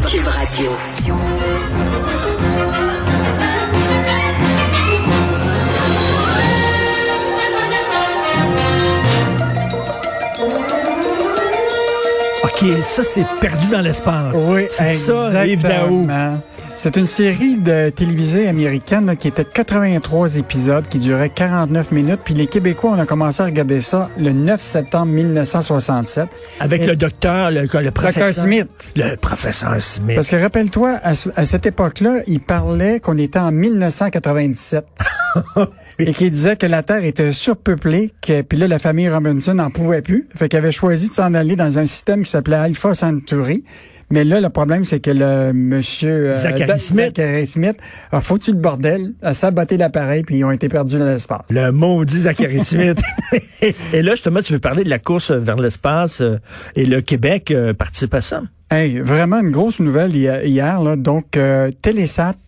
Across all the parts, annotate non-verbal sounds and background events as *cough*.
Cube Radio. Ça, c'est perdu dans l'espace. Oui, c'est ça, Yves Daou. C'est une série de télévisée américaine là, qui était 83 épisodes, qui durait 49 minutes. Puis les Québécois, on a commencé à regarder ça le 9 septembre 1967. Avec Et- le docteur, le, le professeur Smith. Le professeur Smith. Parce que rappelle-toi, à, à cette époque-là, il parlait qu'on était en 1997. *laughs* Et qu'il disait que la Terre était surpeuplée, que, puis là, la famille Robinson n'en pouvait plus. Fait qu'il avait choisi de s'en aller dans un système qui s'appelait Alpha Centauri. Mais là, le problème, c'est que le monsieur euh, Zachary Da- Smith. Zachary Smith a foutu le bordel, a saboté l'appareil, puis ils ont été perdus dans l'espace. Le maudit Zachary *laughs* Smith. et là, justement, tu veux parler de la course vers l'espace euh, et le Québec euh, participe à ça. Hey, vraiment une grosse nouvelle hi- hier. Là. Donc, euh,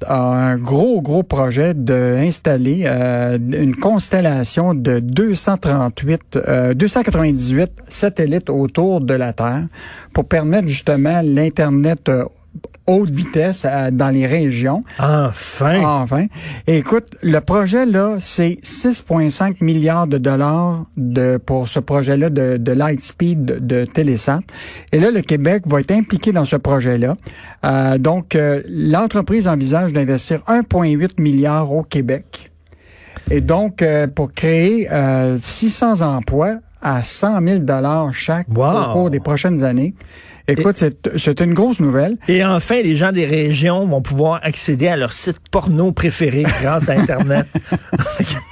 a un gros, gros projet d'installer euh, une constellation de 238, euh, 298 satellites autour de la Terre pour permettre justement l'Internet euh, haute vitesse euh, dans les régions. Enfin. Enfin. Et écoute, le projet là, c'est 6,5 milliards de dollars de pour ce projet-là de, de Lightspeed de, de Télésat. Et là, le Québec va être impliqué dans ce projet-là. Euh, donc, euh, l'entreprise envisage d'investir 1,8 milliard au Québec. Et donc, euh, pour créer euh, 600 emplois à 100 000 dollars chaque Wow. au cours des prochaines années. Écoute, c'est c'est une grosse nouvelle. Et enfin, les gens des régions vont pouvoir accéder à leur site porno préféré grâce à Internet. *laughs*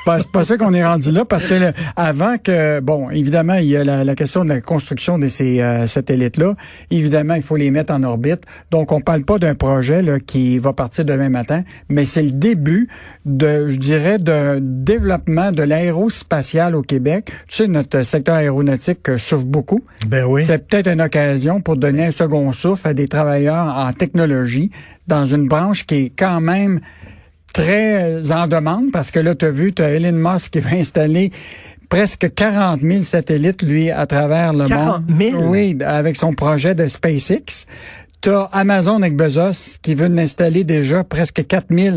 Pas- pas ça qu'on est rendu là parce que le- avant que bon évidemment il y a la, la question de la construction de ces euh, satellites là évidemment il faut les mettre en orbite donc on parle pas d'un projet là, qui va partir demain matin mais c'est le début de je dirais de développement de l'aérospatial au Québec tu sais notre secteur aéronautique euh, souffre beaucoup ben oui. c'est peut-être une occasion pour donner un second souffle à des travailleurs en technologie dans une branche qui est quand même très en demande parce que là, tu as vu, tu as Elon Musk qui va installer presque 40 000 satellites, lui, à travers le 40 monde. 000? Oui, avec son projet de SpaceX. Tu as Amazon avec Bezos qui veut installer déjà presque 4 000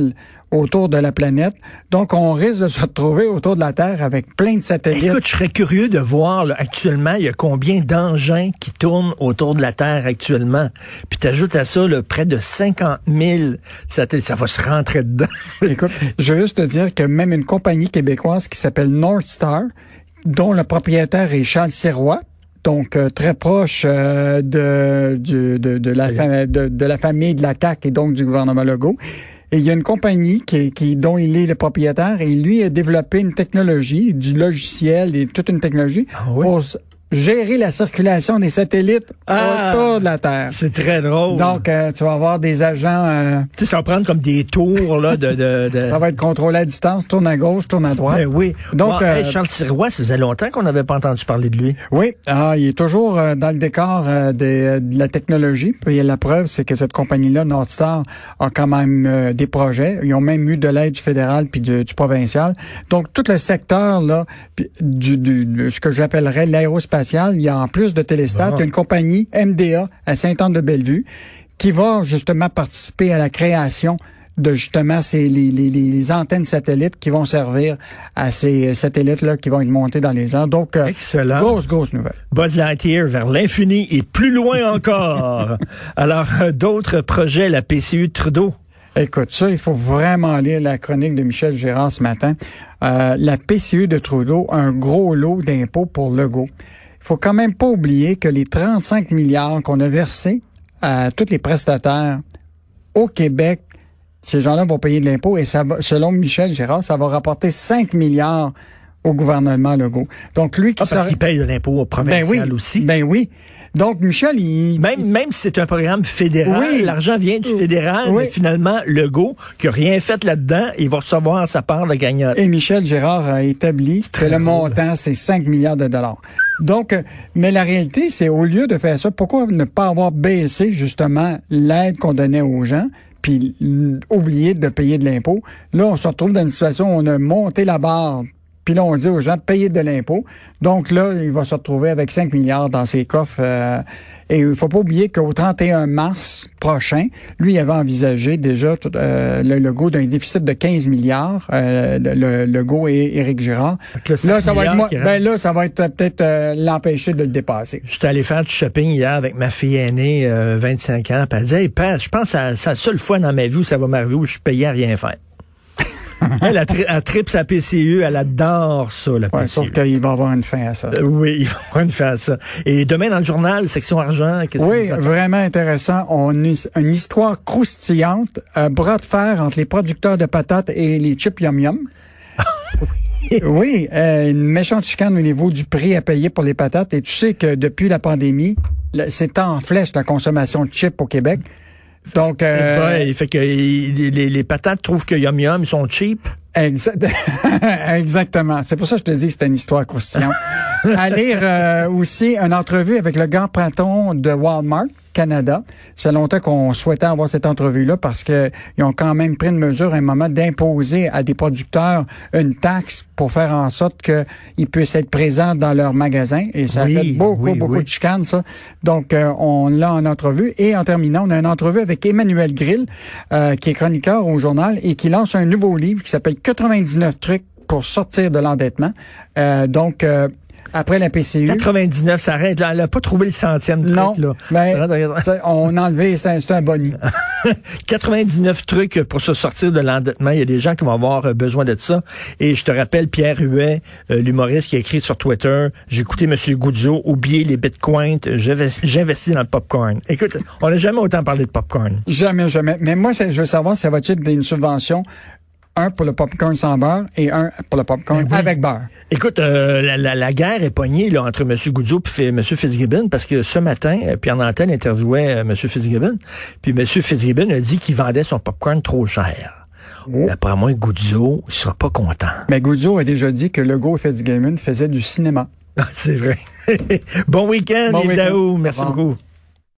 autour de la planète. Donc, on risque de se retrouver autour de la Terre avec plein de satellites. Écoute, je serais curieux de voir là, actuellement, il y a combien d'engins qui tournent autour de la Terre actuellement. Puis t'ajoutes à ça là, près de 50 000 satellites. Ça va se rentrer dedans. *laughs* Écoute, je veux juste te dire que même une compagnie québécoise qui s'appelle North Star, dont le propriétaire est Charles Sirois, donc euh, très proche euh, de, du- de, de, la de, de la famille de la CAQ et donc du gouvernement Legault. Et il y a une compagnie qui, qui, dont il est le propriétaire et lui a développé une technologie, du logiciel et toute une technologie Ah oui? pour gérer la circulation des satellites Ah! autour de la Terre. C'est très drôle. Donc, euh, tu vas avoir des agents... euh, tu sais, ça va prendre comme des tours là de. de, de- *laughs* ça va être contrôlé à distance, tourne à gauche, tourne à droite. Ben oui. Donc, euh, Charles Sirois, ça faisait longtemps qu'on n'avait pas entendu parler de lui. Oui, ah, il est toujours euh, dans le décor euh, des- de la technologie. Puis la preuve, c'est que cette compagnie-là, Northstar, a quand même euh, des projets. Ils ont même eu de l'aide du fédéral puis du, du provincial. Donc tout le secteur là, puis du, du- de ce que j'appellerais l'aérospatial, il y a en plus de Téléstat, Bon. il y a une compagnie MDA à Saint-Anne-de-Bellevue qui va justement participer à la création de justement ces les, les, les antennes satellites qui vont servir à ces satellites-là qui vont être montés dans les airs. Donc, euh, Excellent. grosse, grosse nouvelle. Buzz Lightyear vers l'infini et plus loin encore. *laughs* Alors, euh, d'autres projets, la PCU de Trudeau? Écoute, ça, il faut vraiment lire la chronique de Michel Gérard ce matin. Euh, la PCU de Trudeau, un gros lot d'impôts pour Legault. Il faut quand même pas oublier que les 35 milliards qu'on a versés à tous les prestataires au Québec, ces gens-là vont payer de l'impôt et ça va, selon Michel Gérard, ça va rapporter 5 milliards au gouvernement Legault. Donc lui qui Ah, parce qu'il paye de l'impôt ben provincial oui, aussi. Ben oui. Donc Michel, il Même, même si c'est un programme fédéral, Oui. l'argent vient du fédéral, Oui. mais finalement, Legault, qui a rien fait là-dedans, il va recevoir sa part de gagnante. Et Michel Gérard a établi que le montant, c'est 5 milliards de dollars. Donc, euh, mais la réalité, c'est au lieu de faire ça, pourquoi ne pas avoir baissé justement l'aide qu'on donnait aux gens, puis oublier de payer de l'impôt? Là, on se retrouve dans une situation où on a monté la barre Puis là, on dit aux gens de payer de l'impôt. Donc là, il va se retrouver avec 5 milliards dans ses coffres. euh, et il faut pas oublier qu'au 31 mars prochain, lui il avait envisagé déjà euh, le logo d'un déficit de 15 milliards. Euh, le, Legault et Éric Girard. Là, 5 ça va être moi- ben là, ça va être euh, peut-être euh, l'empêcher de le dépasser. J'étais allé faire du shopping hier avec ma fille aînée, euh, 25 ans, puis elle disait, hey, Pat, je pense que c'est la seule fois dans ma vie où ça va m'arriver où je suis payé à rien faire. *laughs* elle, a tri- elle tripe sa PCU, elle adore ça, la Ouais, PCU. sauf qu'il va avoir une fin à ça. Euh, oui, ils vont faire ça. Et demain, dans le journal, section argent, qu'est-ce que Oui, vraiment intéressant. On a une histoire croustillante, un bras de fer entre les producteurs de patates et les chips yum yum. *laughs* oui, euh, une méchante chicane au niveau du prix à payer pour les patates. Et tu sais que depuis la pandémie, c'est en flèche la consommation de chips au Québec. Donc, euh, Ouais, fait que les, les- les patates trouvent que Yum Yum, ils sont cheap. Exa- *laughs* Exactement. C'est pour ça que je te dis que c'était une histoire croustillante. *laughs* à lire euh, aussi une entrevue avec le grand patron de Walmart Canada. C'est longtemps qu'on souhaitait avoir cette entrevue-là parce que ils ont quand même pris une mesure à un moment d'imposer à des producteurs une taxe pour faire en sorte qu'ils puissent être présents dans leurs magasins. Et ça Oui, fait beaucoup, oui, beaucoup oui. de chicanes, ça. Donc, euh, on l'a en entrevue. Et en terminant, on a une entrevue avec Emmanuel Grill, euh, qui est chroniqueur au journal et qui lance un nouveau livre qui s'appelle 99 trucs pour sortir de l'endettement. Euh, donc, euh, après la PCU. 99, ça arrête. Là. Elle n'a pas trouvé le centième truc. Non, là. mais ça, on a enlevé, c'est un, un boni. *laughs* 99 trucs pour se sortir de l'endettement. Il y a des gens qui vont avoir euh, besoin de ça. Et je te rappelle, Pierre Huet, euh, l'humoriste qui a écrit sur Twitter, j'ai écouté M. Goudzo, oublier les bitcoins, j'investis dans le popcorn. Écoute, on n'a jamais autant parlé de popcorn. Jamais, jamais. Mais moi, je veux savoir, ça va-t-il être une subvention, un pour le popcorn sans beurre et un pour le popcorn oui. avec beurre? Écoute, euh, la, la- la guerre est poignée là, entre M. Goudzo et M. Fitzgibbon parce que ce matin, euh, Pierre Nantel interviewait euh, M. Fitzgibbon, puis M. Fitzgibbon a dit qu'il vendait son popcorn trop cher. Oh. D'après moi, Goudzo, il sera pas content. Mais Goudzo a déjà dit que Legault et Fitzgibbon faisaient du cinéma. *laughs* C'est vrai. *laughs* bon week-end, Bon. Daou. Merci beaucoup.